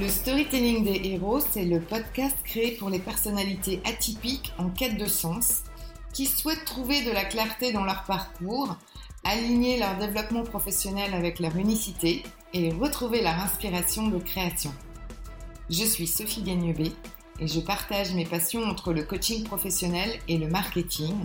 Le storytelling des héros, c'est le podcast créé pour les personnalités atypiques en quête de sens, qui souhaitent trouver de la clarté dans leur parcours, aligner leur développement professionnel avec leur unicité et retrouver leur inspiration de création. Je suis Sophie Gagnebé et je partage mes passions entre le coaching professionnel et le marketing.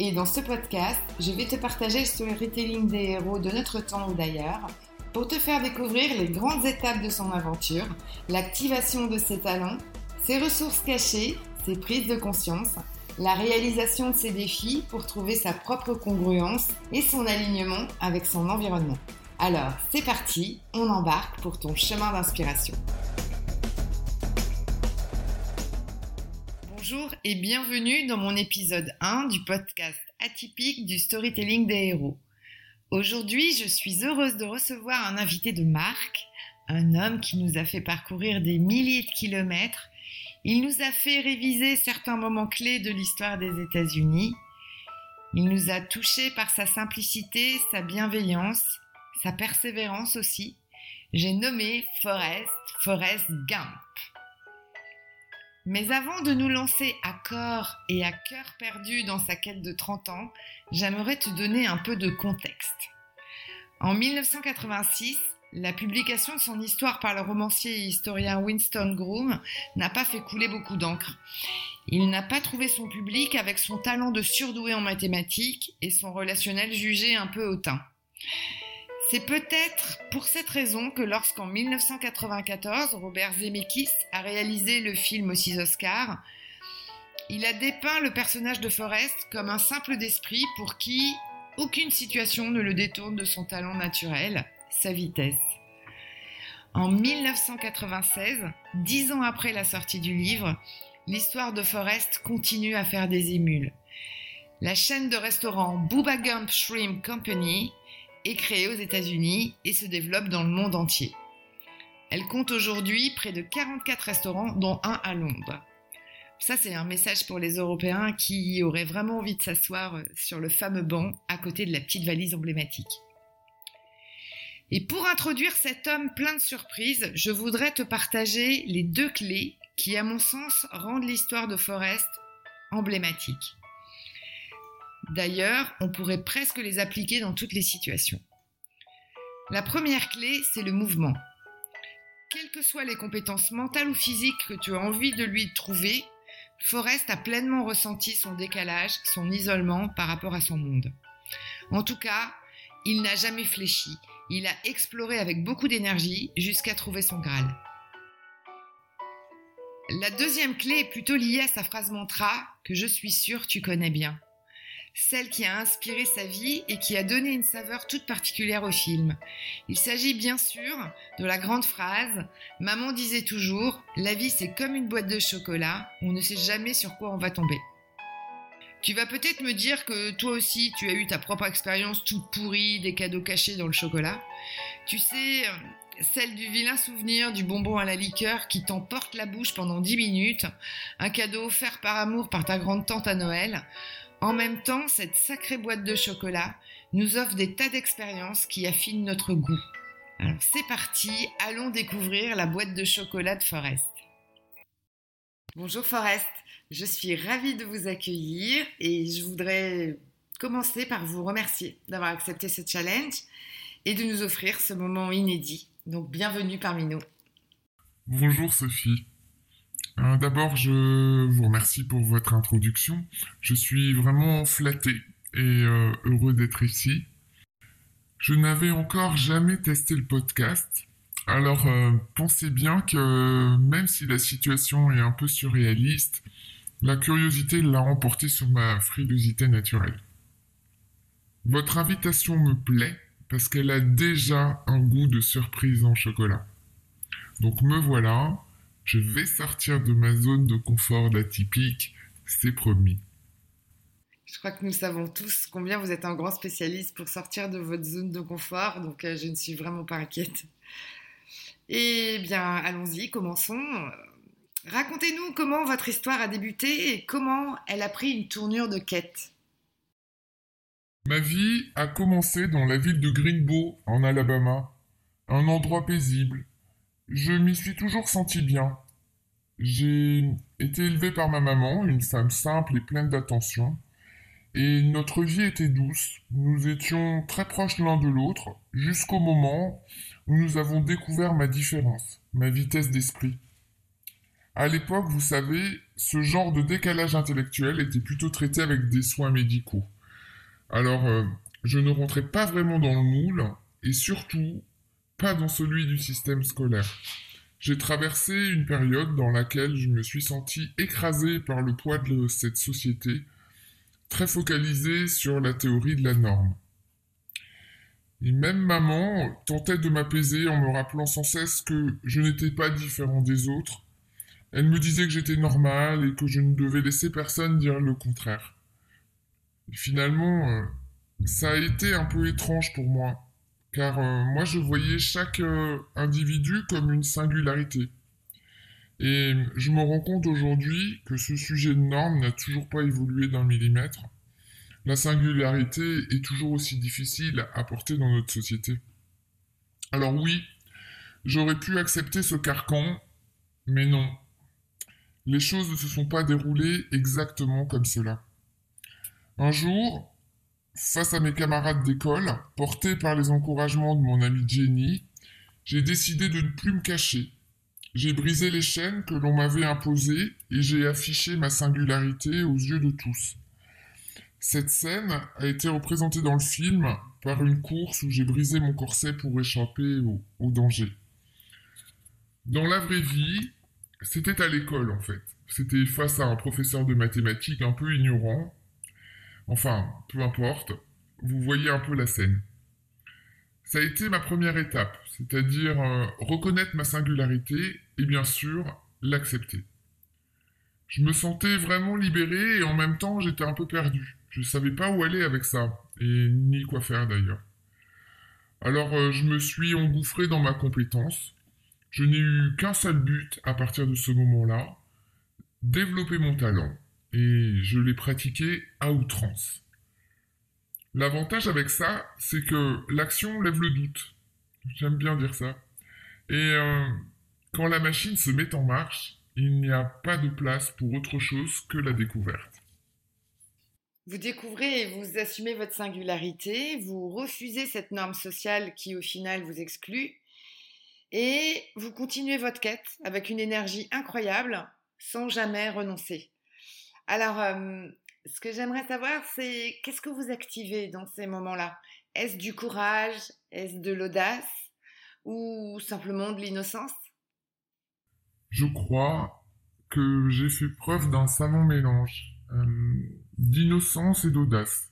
Et dans ce podcast, je vais te partager le storytelling des héros de notre temps ou d'ailleurs pour te faire découvrir les grandes étapes de son aventure, l'activation de ses talents, ses ressources cachées, ses prises de conscience, la réalisation de ses défis pour trouver sa propre congruence et son alignement avec son environnement. Alors, c'est parti, on embarque pour ton chemin d'inspiration. Bonjour et bienvenue dans mon épisode 1 du podcast atypique du storytelling des héros. Aujourd'hui, je suis heureuse de recevoir un invité de marque, un homme qui nous a fait parcourir des milliers de kilomètres. Il nous a fait réviser certains moments clés de l'histoire des États-Unis. Il nous a touchés par sa simplicité, sa bienveillance, sa persévérance aussi. J'ai nommé Forrest, Forrest Gump. Mais avant de nous lancer à corps et à cœur perdu dans sa quête de 30 ans, j'aimerais te donner un peu de contexte. En 1986, la publication de son histoire par le romancier et historien Winston Groom n'a pas fait couler beaucoup d'encre. Il n'a pas trouvé son public avec son talent de surdoué en mathématiques et son relationnel jugé un peu hautain. C'est peut-être pour cette raison que lorsqu'en 1994, Robert Zemeckis a réalisé le film aux six Oscars, il a dépeint le personnage de Forrest comme un simple d'esprit pour qui aucune situation ne le détourne de son talent naturel, sa vitesse. En 1996, dix ans après la sortie du livre, l'histoire de Forrest continue à faire des émules. La chaîne de restaurants Booba Gump Shrimp Company est créée aux États-Unis et se développe dans le monde entier. Elle compte aujourd'hui près de 44 restaurants, dont un à Londres. Ça, c'est un message pour les Européens qui auraient vraiment envie de s'asseoir sur le fameux banc à côté de la petite valise emblématique. Et pour introduire cet homme plein de surprises, je voudrais te partager les deux clés qui, à mon sens, rendent l'histoire de Forrest emblématique. D'ailleurs, on pourrait presque les appliquer dans toutes les situations. La première clé, c'est le mouvement. Quelles que soient les compétences mentales ou physiques que tu as envie de lui trouver, Forrest a pleinement ressenti son décalage, son isolement par rapport à son monde. En tout cas, il n'a jamais fléchi, il a exploré avec beaucoup d'énergie jusqu'à trouver son Graal. La deuxième clé est plutôt liée à sa phrase mantra que je suis sûre tu connais bien celle qui a inspiré sa vie et qui a donné une saveur toute particulière au film. Il s'agit bien sûr de la grande phrase Maman disait toujours, la vie c'est comme une boîte de chocolat, on ne sait jamais sur quoi on va tomber. Tu vas peut-être me dire que toi aussi tu as eu ta propre expérience toute pourrie des cadeaux cachés dans le chocolat. Tu sais, celle du vilain souvenir du bonbon à la liqueur qui t'emporte la bouche pendant 10 minutes, un cadeau offert par amour par ta grande tante à Noël, en même temps, cette sacrée boîte de chocolat nous offre des tas d'expériences qui affinent notre goût. Alors c'est parti, allons découvrir la boîte de chocolat de Forest. Bonjour Forest, je suis ravie de vous accueillir et je voudrais commencer par vous remercier d'avoir accepté ce challenge et de nous offrir ce moment inédit. Donc bienvenue parmi nous. Bonjour Sophie. Euh, d'abord, je vous remercie pour votre introduction. Je suis vraiment flatté et euh, heureux d'être ici. Je n'avais encore jamais testé le podcast. Alors, euh, pensez bien que même si la situation est un peu surréaliste, la curiosité l'a emporté sur ma frilosité naturelle. Votre invitation me plaît parce qu'elle a déjà un goût de surprise en chocolat. Donc me voilà, je vais sortir de ma zone de confort d'atypique, c'est promis. Je crois que nous savons tous combien vous êtes un grand spécialiste pour sortir de votre zone de confort, donc euh, je ne suis vraiment pas inquiète. Eh bien, allons-y, commençons. Racontez-nous comment votre histoire a débuté et comment elle a pris une tournure de quête. Ma vie a commencé dans la ville de Greenbow, en Alabama, un endroit paisible, Je m'y suis toujours senti bien. J'ai été élevé par ma maman, une femme simple et pleine d'attention, et notre vie était douce. Nous étions très proches l'un de l'autre, jusqu'au moment où nous avons découvert ma différence, ma vitesse d'esprit. À l'époque, vous savez, ce genre de décalage intellectuel était plutôt traité avec des soins médicaux. Alors, euh, je ne rentrais pas vraiment dans le moule, et surtout, pas dans celui du système scolaire. J'ai traversé une période dans laquelle je me suis senti écrasé par le poids de cette société, très focalisée sur la théorie de la norme. Et même maman tentait de m'apaiser en me rappelant sans cesse que je n'étais pas différent des autres. Elle me disait que j'étais normal et que je ne devais laisser personne dire le contraire. Finalement, euh, ça a été un peu étrange pour moi car euh, moi je voyais chaque euh, individu comme une singularité. Et je me rends compte aujourd'hui que ce sujet de norme n'a toujours pas évolué d'un millimètre. La singularité est toujours aussi difficile à porter dans notre société. Alors oui, j'aurais pu accepter ce carcan, mais non. Les choses ne se sont pas déroulées exactement comme cela. Un jour, Face à mes camarades d'école, porté par les encouragements de mon ami Jenny, j'ai décidé de ne plus me cacher. J'ai brisé les chaînes que l'on m'avait imposées et j'ai affiché ma singularité aux yeux de tous. Cette scène a été représentée dans le film par une course où j'ai brisé mon corset pour échapper au, au danger. Dans la vraie vie, c'était à l'école en fait. C'était face à un professeur de mathématiques un peu ignorant Enfin, peu importe, vous voyez un peu la scène. Ça a été ma première étape, c'est-à-dire euh, reconnaître ma singularité et bien sûr l'accepter. Je me sentais vraiment libéré et en même temps j'étais un peu perdu. Je ne savais pas où aller avec ça, et ni quoi faire d'ailleurs. Alors euh, je me suis engouffré dans ma compétence. Je n'ai eu qu'un seul but à partir de ce moment-là, développer mon talent et je l'ai pratiqué à outrance. L'avantage avec ça, c'est que l'action lève le doute. J'aime bien dire ça. Et euh, quand la machine se met en marche, il n'y a pas de place pour autre chose que la découverte. Vous découvrez et vous assumez votre singularité, vous refusez cette norme sociale qui au final vous exclut, et vous continuez votre quête avec une énergie incroyable sans jamais renoncer. Alors, euh, ce que j'aimerais savoir, c'est qu'est-ce que vous activez dans ces moments-là? Est-ce du courage? Est-ce de l'audace? Ou simplement de l'innocence? Je crois que j'ai fait preuve d'un savant mélange euh, d'innocence et d'audace.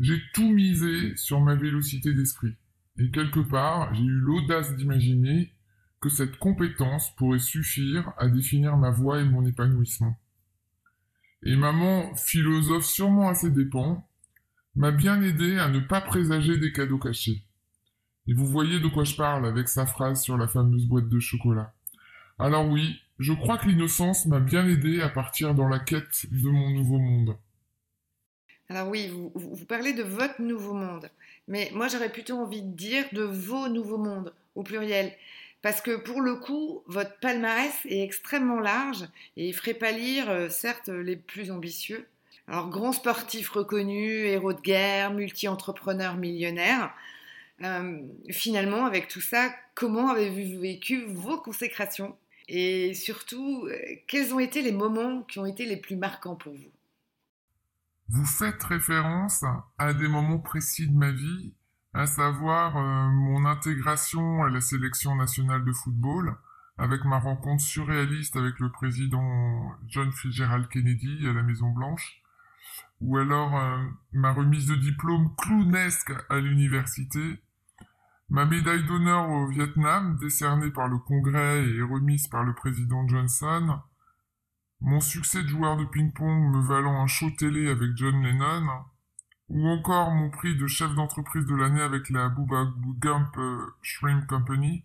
J'ai tout misé sur ma vélocité d'esprit. Et quelque part, j'ai eu l'audace d'imaginer que cette compétence pourrait suffire à définir ma voie et mon épanouissement. Et maman, philosophe sûrement à ses dépens, m'a bien aidé à ne pas présager des cadeaux cachés. Et vous voyez de quoi je parle avec sa phrase sur la fameuse boîte de chocolat. Alors oui, je crois que l'innocence m'a bien aidé à partir dans la quête de mon nouveau monde. Alors oui, vous, vous, parlez de votre nouveau monde, mais moi j'aurais plutôt envie de dire de vos nouveaux mondes, au pluriel. Parce que pour le coup, votre palmarès est extrêmement large et ferait pâlir, euh, certes, les plus ambitieux. Alors, grand sportif reconnu, héros de guerre, multi-entrepreneur millionnaire. Euh, finalement, avec tout ça, comment avez-vous vécu vos consécrations? Et surtout, euh, quels ont été les moments qui ont été les plus marquants pour vous? Vous faites référence à des moments précis de ma vie à savoir euh, mon intégration à la sélection nationale de football, avec ma rencontre surréaliste avec le président John Fitzgerald Kennedy à la Maison Blanche, ou alors euh, ma remise de diplôme clownesque à l'université, ma médaille d'honneur au Vietnam décernée par le Congrès et remise par le président Johnson, mon succès de joueur de ping-pong me valant un show télé avec John Lennon, ou encore mon prix de chef d'entreprise de l'année avec la Booba euh, Shrimp Company.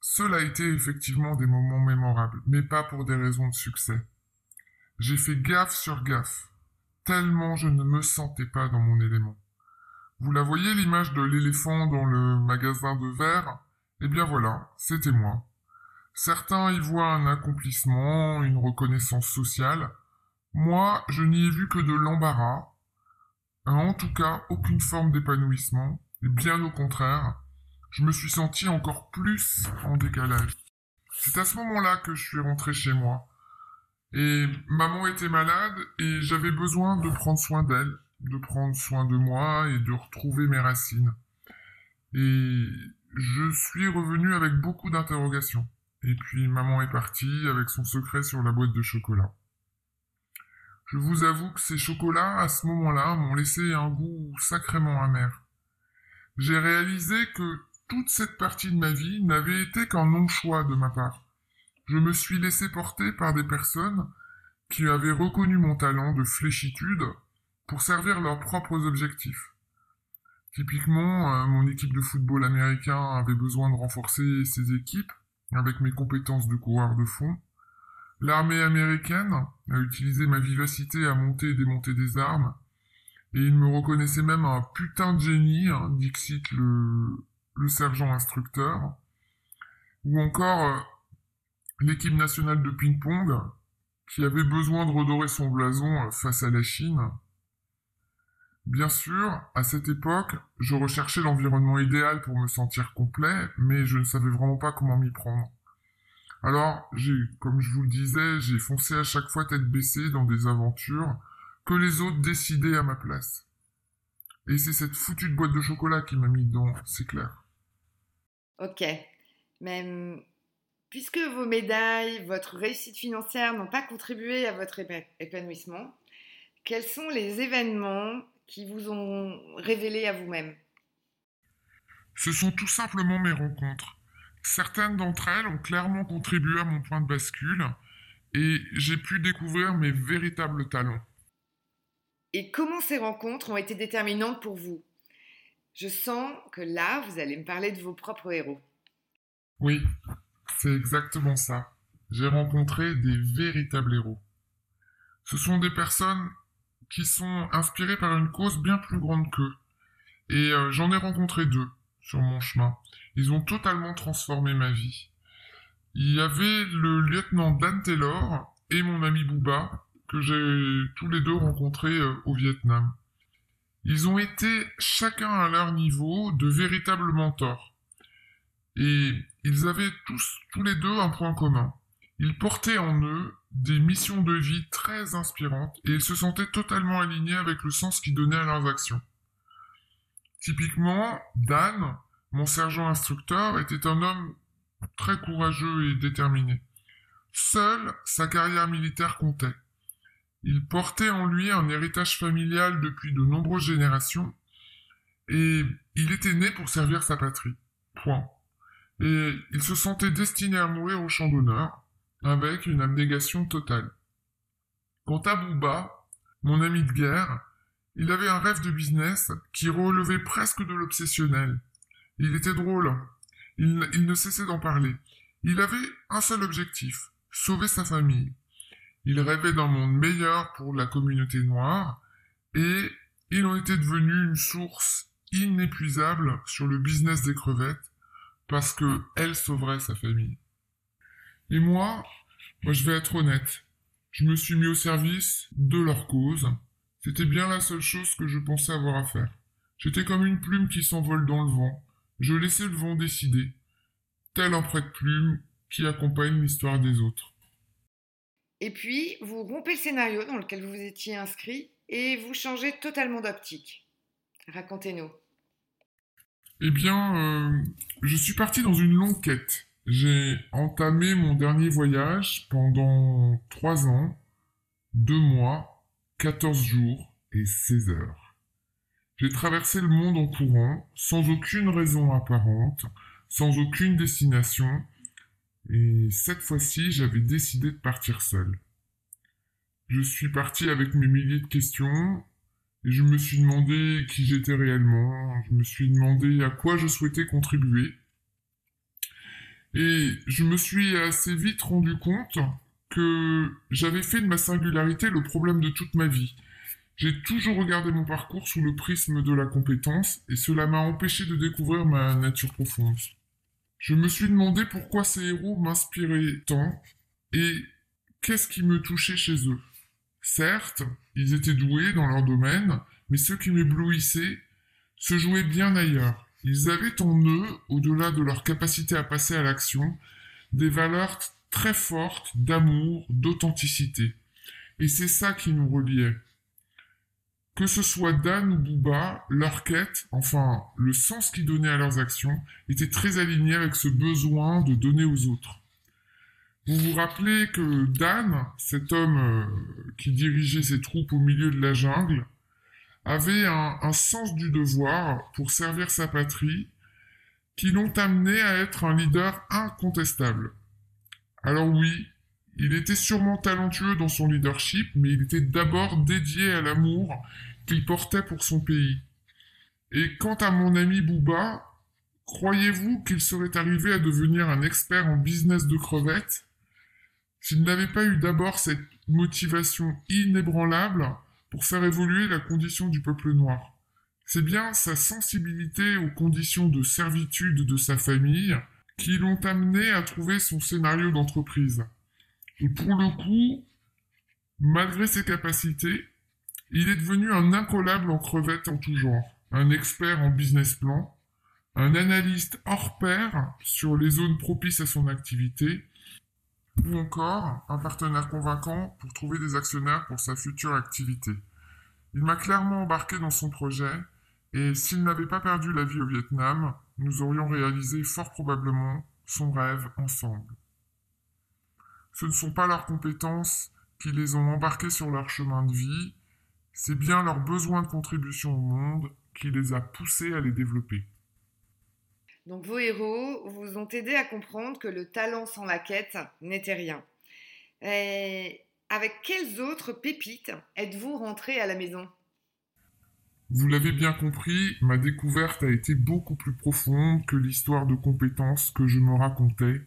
Cela a été effectivement des moments mémorables, mais pas pour des raisons de succès. J'ai fait gaffe sur gaffe, tellement je ne me sentais pas dans mon élément. Vous la voyez l'image de l'éléphant dans le magasin de verre? Eh bien voilà, c'était moi. Certains y voient un accomplissement, une reconnaissance sociale. Moi, je n'y ai vu que de l'embarras, en tout cas aucune forme d'épanouissement, et bien au contraire, je me suis senti encore plus en décalage. C'est à ce moment-là que je suis rentré chez moi. Et maman était malade et j'avais besoin de prendre soin d'elle, de prendre soin de moi et de retrouver mes racines. Et je suis revenu avec beaucoup d'interrogations. Et puis maman est partie avec son secret sur la boîte de chocolat. Je vous avoue que ces chocolats, à ce moment-là, m'ont laissé un goût sacrément amer. J'ai réalisé que toute cette partie de ma vie n'avait été qu'un non-choix de ma part. Je me suis laissé porter par des personnes qui avaient reconnu mon talent de fléchitude pour servir leurs propres objectifs. Typiquement, euh, mon équipe de football américain avait besoin de renforcer ses équipes avec mes compétences de coureur de fond. L'armée américaine a utilisé ma vivacité à monter et démonter des armes, et il me reconnaissait même un putain de génie, hein, Dixit le, le sergent instructeur, ou encore euh, l'équipe nationale de ping-pong, qui avait besoin de redorer son blason euh, face à la Chine. Bien sûr, à cette époque, je recherchais l'environnement idéal pour me sentir complet, mais je ne savais vraiment pas comment m'y prendre. Alors, j'ai, comme je vous le disais, j'ai foncé à chaque fois tête baissée dans des aventures que les autres décidaient à ma place. Et c'est cette foutue boîte de chocolat qui m'a mis dedans, c'est clair. Ok. Mais puisque vos médailles, votre réussite financière n'ont pas contribué à votre épanouissement, quels sont les événements qui vous ont révélé à vous-même? Ce sont tout simplement mes rencontres. Certaines d'entre elles ont clairement contribué à mon point de bascule et j'ai pu découvrir mes véritables talents. Et comment ces rencontres ont été déterminantes pour vous? Je sens que là, vous allez me parler de vos propres héros. Oui, c'est exactement ça. J'ai rencontré des véritables héros. Ce sont des personnes qui sont inspirées par une cause bien plus grande qu'eux. Et euh, j'en ai rencontré deux sur mon chemin. Ils ont totalement transformé ma vie. Il y avait le lieutenant Dan Taylor et mon ami Booba, que j'ai tous les deux rencontrés euh, au Vietnam. Ils ont été, chacun à leur niveau, de véritables mentors. Et ils avaient tous, tous les deux, un point commun. Ils portaient en eux des missions de vie très inspirantes et ils se sentaient totalement alignés avec le sens qu'ils donnaient à leurs actions. Typiquement, Dan, mon sergent instructeur, était un homme très courageux et déterminé. Seule sa carrière militaire comptait. Il portait en lui un héritage familial depuis de nombreuses générations, et il était né pour servir sa patrie. Point. Et il se sentait destiné à mourir au champ d'honneur, avec une abnégation totale. Quant à Bouba, mon ami de guerre, il avait un rêve de business qui relevait presque de l'obsessionnel. Il était drôle. Il, ne cessait d'en parler. Il avait un seul objectif, sauver sa famille. Il rêvait d'un monde meilleur pour la communauté noire et il en était devenu une source inépuisable sur le business des crevettes parce que elle sauverait sa famille. Et moi, moi je vais être honnête, je me suis mis au service de leur cause. C'était bien la seule chose que je pensais avoir à faire. J'étais comme une plume qui s'envole dans le vent. Je laissais le vent décider, tel un prête-plume qui accompagne l'histoire des autres. Et puis, vous rompez le scénario dans lequel vous étiez inscrit et vous changez totalement d'optique. Racontez-nous. Eh bien, euh, je suis parti dans une longue quête. J'ai entamé mon dernier voyage pendant trois ans, deux mois, 14 jours et 16 heures. J'ai traversé le monde en courant, sans aucune raison apparente, sans aucune destination, et cette fois-ci, j'avais décidé de partir seul. Je suis parti avec mes milliers de questions, et je me suis demandé qui j'étais réellement, je me suis demandé à quoi je souhaitais contribuer. Et je me suis assez vite rendu compte que j'avais fait de ma singularité le problème de toute ma vie. J'ai toujours regardé mon parcours sous le prisme de la compétence, et cela m'a empêché de découvrir ma nature profonde. Je me suis demandé pourquoi ces héros m'inspiraient tant et qu'est-ce qui me touchait chez eux. Certes, ils étaient doués dans leur domaine, mais ce qui m'éblouissait se jouait bien ailleurs. Ils avaient en eux, au-delà de leur capacité à passer à l'action, des valeurs très fortes d'amour, d'authenticité. Et c'est ça qui nous reliait. Que ce soit Dan ou Booba, leur quête, enfin le sens qu'ils donnaient à leurs actions, était très aligné avec ce besoin de donner aux autres. Vous vous rappelez que Dan, cet homme euh, qui dirigeait ses troupes au milieu de la jungle, avait un, un sens du devoir pour servir sa patrie qui l'ont amené à être un leader incontestable. Alors oui, il était sûrement talentueux dans son leadership, mais il était d'abord dédié à l'amour qu'il portait pour son pays. Et quant à mon ami Bouba, croyez-vous qu'il serait arrivé à devenir un expert en business de crevettes? S'il n'avait pas eu d'abord cette motivation inébranlable pour faire évoluer la condition du peuple noir C'est bien sa sensibilité aux conditions de servitude de sa famille qui l'ont amené à trouver son scénario d'entreprise. Et pour le coup, malgré ses capacités, il est devenu un incollable en crevettes en tout genre, un expert en business plan, un analyste hors pair sur les zones propices à son activité, ou encore un partenaire convaincant pour trouver des actionnaires pour sa future activité. Il m'a clairement embarqué dans son projet, et s'il n'avait pas perdu la vie au Vietnam, nous aurions réalisé fort probablement son rêve ensemble. Ce ne sont pas leurs compétences qui les ont embarqués sur leur chemin de vie, c'est bien leur besoin de contribution au monde qui les a poussés à les développer. Donc vos héros vous ont aidé à comprendre que le talent sans la quête n'était rien. Et avec quelles autres pépites êtes-vous rentré à la maison? Vous l'avez bien compris, ma découverte a été beaucoup plus profonde que l'histoire de compétences que je me racontais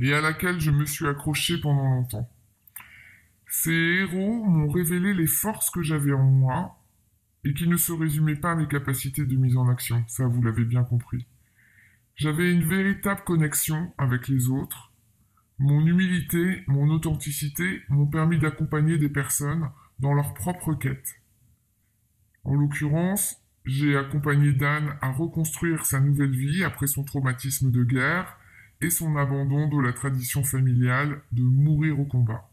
et à laquelle je me suis accroché pendant longtemps. Ces héros m'ont révélé les forces que j'avais en moi et qui ne se résumaient pas à mes capacités de mise en action, ça vous l'avez bien compris. J'avais une véritable connexion avec les autres. Mon humilité, mon authenticité m'ont permis d'accompagner des personnes dans leur propre quête. En l'occurrence, j'ai accompagné Dan à reconstruire sa nouvelle vie après son traumatisme de guerre et son abandon de la tradition familiale de mourir au combat.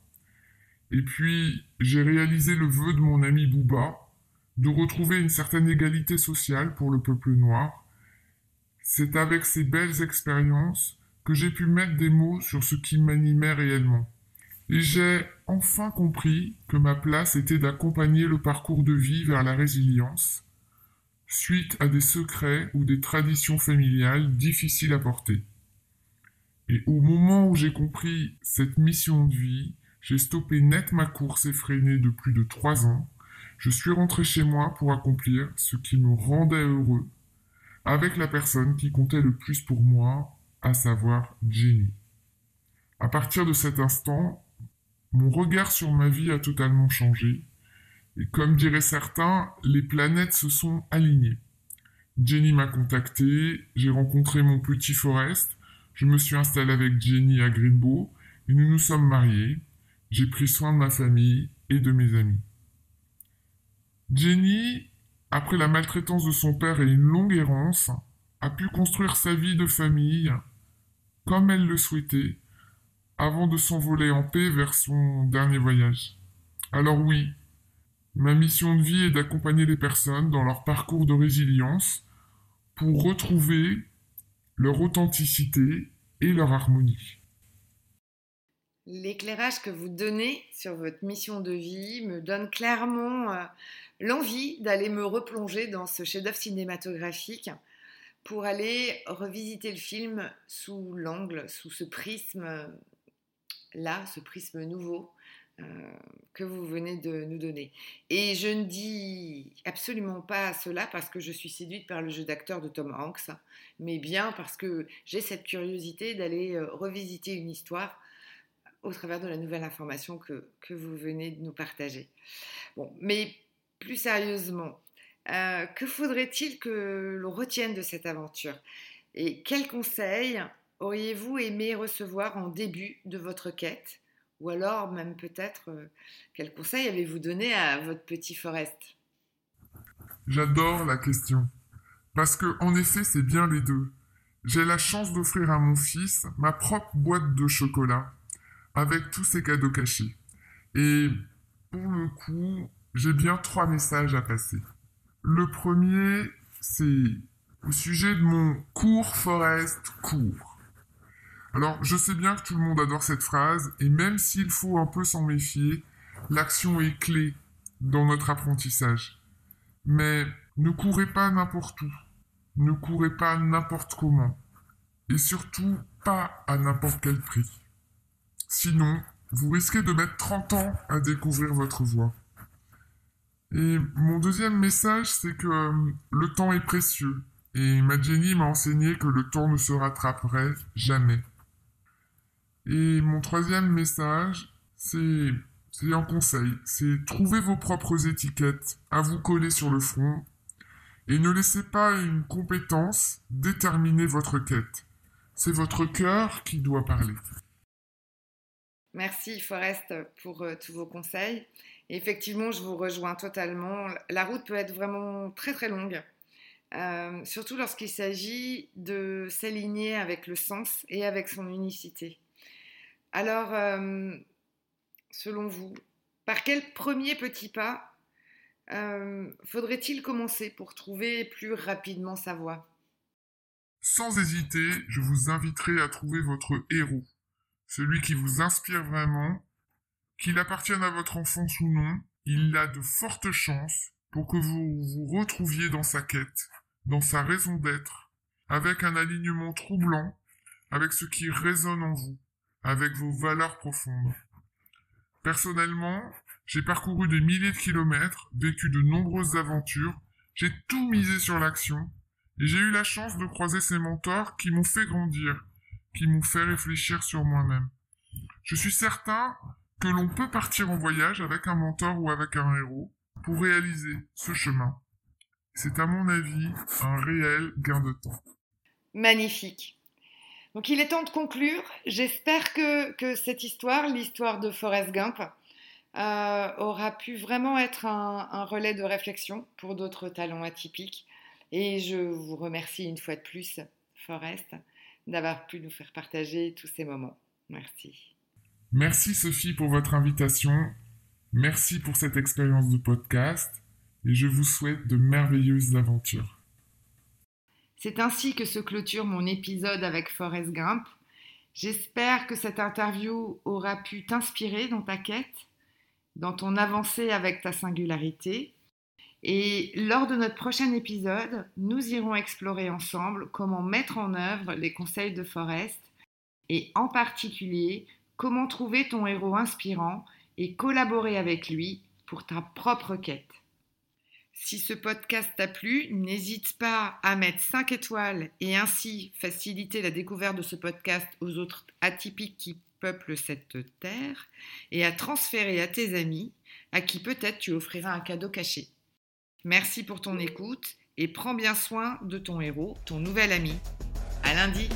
Et puis, j'ai réalisé le vœu de mon ami Bouba de retrouver une certaine égalité sociale pour le peuple noir. C'est avec ces belles expériences que j'ai pu mettre des mots sur ce qui m'animait réellement. Et j'ai enfin compris que ma place était d'accompagner le parcours de vie vers la résilience, suite à des secrets ou des traditions familiales difficiles à porter. Et au moment où j'ai compris cette mission de vie, j'ai stoppé net ma course effrénée de plus de trois ans. Je suis rentré chez moi pour accomplir ce qui me rendait heureux, avec la personne qui comptait le plus pour moi, à savoir Jenny. À partir de cet instant, mon regard sur ma vie a totalement changé, et comme diraient certains, les planètes se sont alignées. Jenny m'a contacté, j'ai rencontré mon petit Forest, je me suis installé avec Jenny à Greenbow et nous nous sommes mariés. J'ai pris soin de ma famille et de mes amis. Jenny, après la maltraitance de son père et une longue errance, a pu construire sa vie de famille comme elle le souhaitait avant de s'envoler en paix vers son dernier voyage. Alors oui, ma mission de vie est d'accompagner les personnes dans leur parcours de résilience pour retrouver leur authenticité et leur harmonie. L'éclairage que vous donnez sur votre mission de vie me donne clairement euh, l'envie d'aller me replonger dans ce chef-d'œuvre cinématographique pour aller revisiter le film sous l'angle, sous ce prisme là, ce prisme nouveau que vous venez de nous donner. Et je ne dis absolument pas cela parce que je suis séduite par le jeu d'acteur de Tom Hanks, mais bien parce que j'ai cette curiosité d'aller euh, revisiter une histoire au travers de la nouvelle information que, que vous venez de nous partager. Bon, mais plus sérieusement, euh, que faudrait-il que l'on retienne de cette aventure? Et quels conseils auriez-vous aimé recevoir en début de votre quête? Ou alors même peut-être, euh, quel conseil avez-vous donné à votre petit Forest J'adore la question. Parce que, en effet, c'est bien les deux. J'ai la chance d'offrir à mon fils ma propre boîte de chocolat avec tous ses cadeaux cachés. Et pour le coup, j'ai bien trois messages à passer. Le premier, c'est au sujet de mon cours Forest court. Alors, je sais bien que tout le monde adore cette phrase, et même s'il faut un peu s'en méfier, l'action est clé dans notre apprentissage. Mais ne courez pas n'importe où, ne courez pas n'importe comment, et surtout pas à n'importe quel prix. Sinon, vous risquez de mettre 30 ans à découvrir votre voie. Et mon deuxième message, c'est que euh, le temps est précieux. Et ma Jenny m'a enseigné que le temps ne se rattraperait jamais. Et mon troisième message, c'est, un conseil. C'est trouver vos propres étiquettes à vous coller sur le front. Et ne laissez pas une compétence déterminer votre quête. C'est votre cœur qui doit parler. Merci Forest pour euh, tous vos conseils. effectivement, je vous rejoins totalement. La route peut être vraiment très très longue, euh, surtout lorsqu'il s'agit de s'aligner avec le sens et avec son unicité. Alors, euh, selon vous, par quel premier petit pas faudrait-il commencer pour trouver plus rapidement sa voie? Sans hésiter, je vous inviterai à trouver votre héros celui qui vous inspire vraiment, qu'il appartienne à votre enfance ou non, il a de fortes chances pour que vous vous retrouviez dans sa quête, dans sa raison d'être, avec un alignement troublant, avec ce qui résonne en vous, avec vos valeurs profondes. Personnellement, j'ai parcouru des milliers de kilomètres, vécu de nombreuses aventures, j'ai tout misé sur l'action, et j'ai eu la chance de croiser ces mentors qui m'ont fait grandir, qui m'ont fait réfléchir sur moi-même. Je suis certain que l'on peut partir en voyage avec un mentor ou avec un héros pour réaliser ce chemin. C'est à mon avis un réel gain de temps. Magnifique. Donc il est temps de conclure. J'espère que, cette histoire, l'histoire de Forrest Gump, euh, aura pu vraiment être un, relais de réflexion pour d'autres talents atypiques. Et je vous remercie une fois de plus, Forrest, d'avoir pu nous faire partager tous ces moments. Merci. Merci Sophie pour votre invitation. Merci pour cette expérience de podcast et je vous souhaite de merveilleuses aventures. C'est ainsi que se clôture mon épisode avec Forrest Gump. J'espère que cette interview aura pu t'inspirer dans ta quête, dans ton avancée avec ta singularité et lors de notre prochain épisode, nous irons explorer ensemble comment mettre en œuvre les conseils de Forrest et en particulier comment trouver ton héros inspirant et collaborer avec lui pour ta propre quête. Si ce podcast t'a plu, n'hésite pas à mettre 5 étoiles et ainsi faciliter la découverte de ce podcast aux autres atypiques qui peuplent cette terre et à transférer à tes amis à qui peut-être tu offriras un cadeau caché. Merci pour ton écoute et prends bien soin de ton héros, ton nouvel ami. À lundi!